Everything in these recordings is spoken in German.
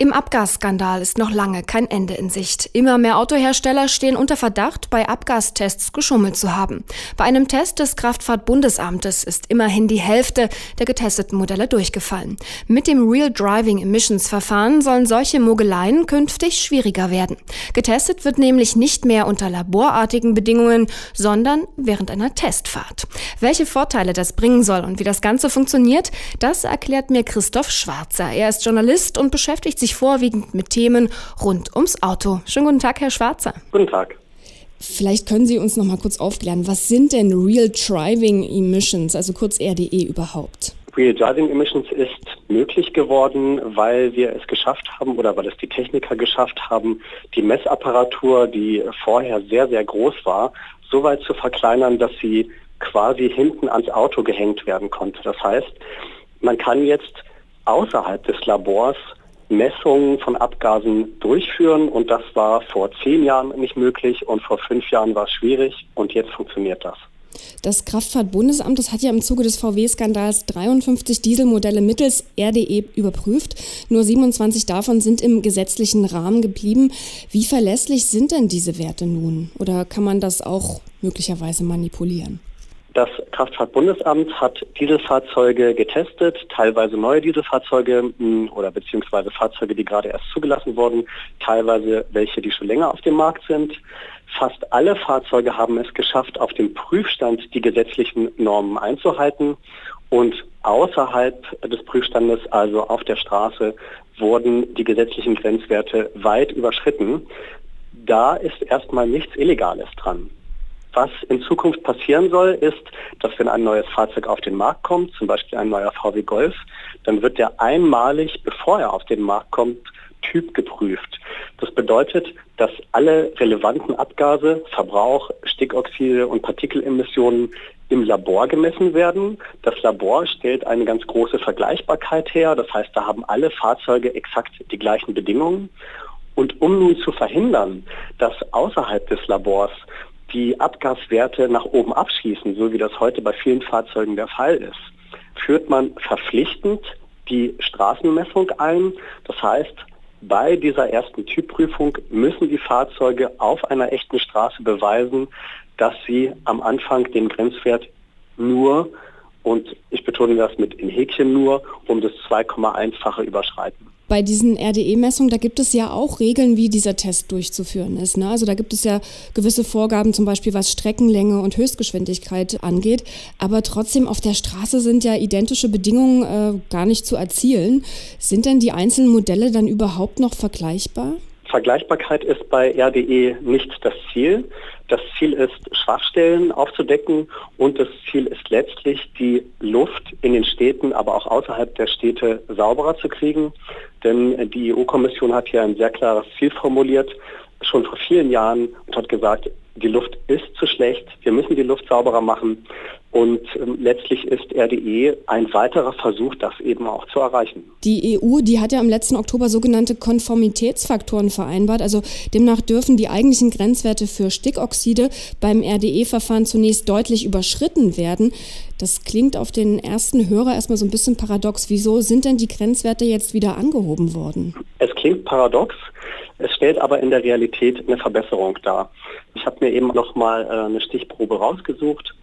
Im Abgasskandal ist noch lange kein Ende in Sicht. Immer mehr Autohersteller stehen unter Verdacht, bei Abgastests geschummelt zu haben. Bei einem Test des Kraftfahrtbundesamtes ist immerhin die Hälfte der getesteten Modelle durchgefallen. Mit dem Real Driving Emissions Verfahren sollen solche Mogeleien künftig schwieriger werden. Getestet wird nämlich nicht mehr unter laborartigen Bedingungen, sondern während einer Testfahrt. Welche Vorteile das bringen soll und wie das Ganze funktioniert, das erklärt mir Christoph Schwarzer. Er ist Journalist und beschäftigt sich sich vorwiegend mit Themen rund ums Auto. Schönen guten Tag, Herr Schwarzer. Guten Tag. Vielleicht können Sie uns noch mal kurz aufklären, was sind denn Real Driving Emissions, also kurz RDE überhaupt? Real Driving Emissions ist möglich geworden, weil wir es geschafft haben oder weil es die Techniker geschafft haben, die Messapparatur, die vorher sehr, sehr groß war, so weit zu verkleinern, dass sie quasi hinten ans Auto gehängt werden konnte. Das heißt, man kann jetzt außerhalb des Labors Messungen von Abgasen durchführen und das war vor zehn Jahren nicht möglich und vor fünf Jahren war es schwierig und jetzt funktioniert das. Das Kraftfahrtbundesamt das hat ja im Zuge des VW-Skandals 53 Dieselmodelle mittels RDE überprüft. Nur 27 davon sind im gesetzlichen Rahmen geblieben. Wie verlässlich sind denn diese Werte nun? Oder kann man das auch möglicherweise manipulieren? Das Kraftfahrtbundesamt hat Dieselfahrzeuge getestet, teilweise neue Dieselfahrzeuge hm, oder beziehungsweise Fahrzeuge, die gerade erst zugelassen wurden, teilweise welche, die schon länger auf dem Markt sind. Fast alle Fahrzeuge haben es geschafft, auf dem Prüfstand die gesetzlichen Normen einzuhalten und außerhalb des Prüfstandes, also auf der Straße, wurden die gesetzlichen Grenzwerte weit überschritten. Da ist erstmal nichts Illegales dran. Was in Zukunft passieren soll, ist, dass wenn ein neues Fahrzeug auf den Markt kommt, zum Beispiel ein neuer VW Golf, dann wird der einmalig, bevor er auf den Markt kommt, Typ geprüft. Das bedeutet, dass alle relevanten Abgase, Verbrauch, Stickoxide und Partikelemissionen im Labor gemessen werden. Das Labor stellt eine ganz große Vergleichbarkeit her. Das heißt, da haben alle Fahrzeuge exakt die gleichen Bedingungen. Und um nun zu verhindern, dass außerhalb des Labors die Abgaswerte nach oben abschließen, so wie das heute bei vielen Fahrzeugen der Fall ist, führt man verpflichtend die Straßenmessung ein. Das heißt, bei dieser ersten Typprüfung müssen die Fahrzeuge auf einer echten Straße beweisen, dass sie am Anfang den Grenzwert nur, und ich betone das mit in Häkchen nur, um das 2,1-fache überschreiten. Bei diesen RDE-Messungen, da gibt es ja auch Regeln, wie dieser Test durchzuführen ist. Ne? Also da gibt es ja gewisse Vorgaben, zum Beispiel was Streckenlänge und Höchstgeschwindigkeit angeht. Aber trotzdem auf der Straße sind ja identische Bedingungen äh, gar nicht zu erzielen. Sind denn die einzelnen Modelle dann überhaupt noch vergleichbar? Vergleichbarkeit ist bei RDE nicht das Ziel. Das Ziel ist, Schwachstellen aufzudecken und das Ziel ist letztlich, die Luft in den Städten, aber auch außerhalb der Städte sauberer zu kriegen. Denn die EU-Kommission hat hier ein sehr klares Ziel formuliert, schon vor vielen Jahren und hat gesagt, die Luft ist zu schlecht, wir müssen die Luft sauberer machen und ähm, letztlich ist RDE ein weiterer Versuch, das eben auch zu erreichen. Die EU, die hat ja im letzten Oktober sogenannte Konformitätsfaktoren vereinbart. Also demnach dürfen die eigentlichen Grenzwerte für Stickoxide beim RDE-Verfahren zunächst deutlich überschritten werden. Das klingt auf den ersten Hörer erstmal so ein bisschen paradox. Wieso sind denn die Grenzwerte jetzt wieder angehoben worden? Es klingt paradox. Es stellt aber in der Realität eine Verbesserung dar. Ich habe mir eben noch mal äh, eine Stichprobe rausgesucht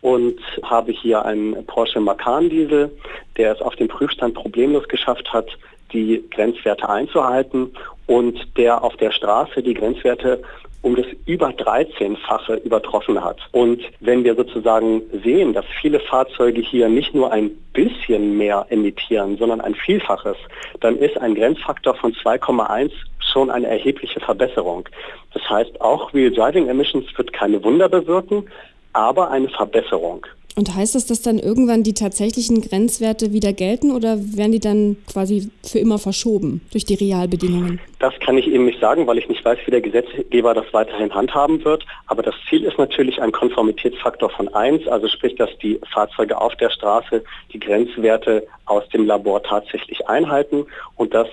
und habe hier einen Porsche Macan Diesel, der es auf dem Prüfstand problemlos geschafft hat, die Grenzwerte einzuhalten und der auf der Straße die Grenzwerte um das über 13-fache übertroffen hat. Und wenn wir sozusagen sehen, dass viele Fahrzeuge hier nicht nur ein bisschen mehr emittieren, sondern ein Vielfaches, dann ist ein Grenzfaktor von 2,1 schon eine erhebliche Verbesserung. Das heißt, auch Real Driving Emissions wird keine Wunder bewirken, aber eine Verbesserung. Und heißt das, dass dann irgendwann die tatsächlichen Grenzwerte wieder gelten oder werden die dann quasi für immer verschoben durch die Realbedingungen? Das kann ich eben nicht sagen, weil ich nicht weiß, wie der Gesetzgeber das weiterhin handhaben wird. Aber das Ziel ist natürlich ein Konformitätsfaktor von 1, also sprich, dass die Fahrzeuge auf der Straße die Grenzwerte aus dem Labor tatsächlich einhalten und dass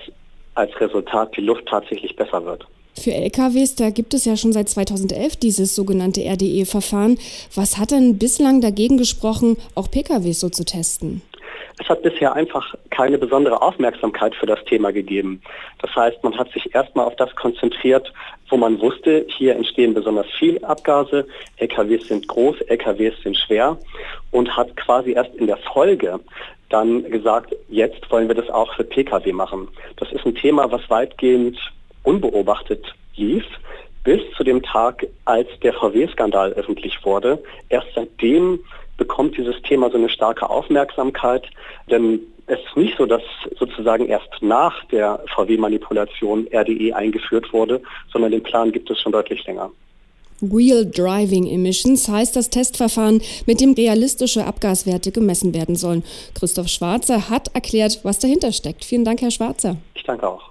als Resultat die Luft tatsächlich besser wird. Für LKWs, da gibt es ja schon seit 2011 dieses sogenannte RDE-Verfahren. Was hat denn bislang dagegen gesprochen, auch PKWs so zu testen? Es hat bisher einfach keine besondere Aufmerksamkeit für das Thema gegeben. Das heißt, man hat sich erstmal auf das konzentriert, wo man wusste, hier entstehen besonders viel Abgase, LKWs sind groß, LKWs sind schwer und hat quasi erst in der Folge dann gesagt, jetzt wollen wir das auch für Pkw machen. Das ist ein Thema, was weitgehend unbeobachtet lief, bis zu dem Tag, als der VW-Skandal öffentlich wurde. Erst seitdem bekommt dieses Thema so eine starke Aufmerksamkeit, denn es ist nicht so, dass sozusagen erst nach der VW-Manipulation RDE eingeführt wurde, sondern den Plan gibt es schon deutlich länger. Real Driving Emissions heißt das Testverfahren, mit dem realistische Abgaswerte gemessen werden sollen. Christoph Schwarzer hat erklärt, was dahinter steckt. Vielen Dank, Herr Schwarzer. Ich danke auch.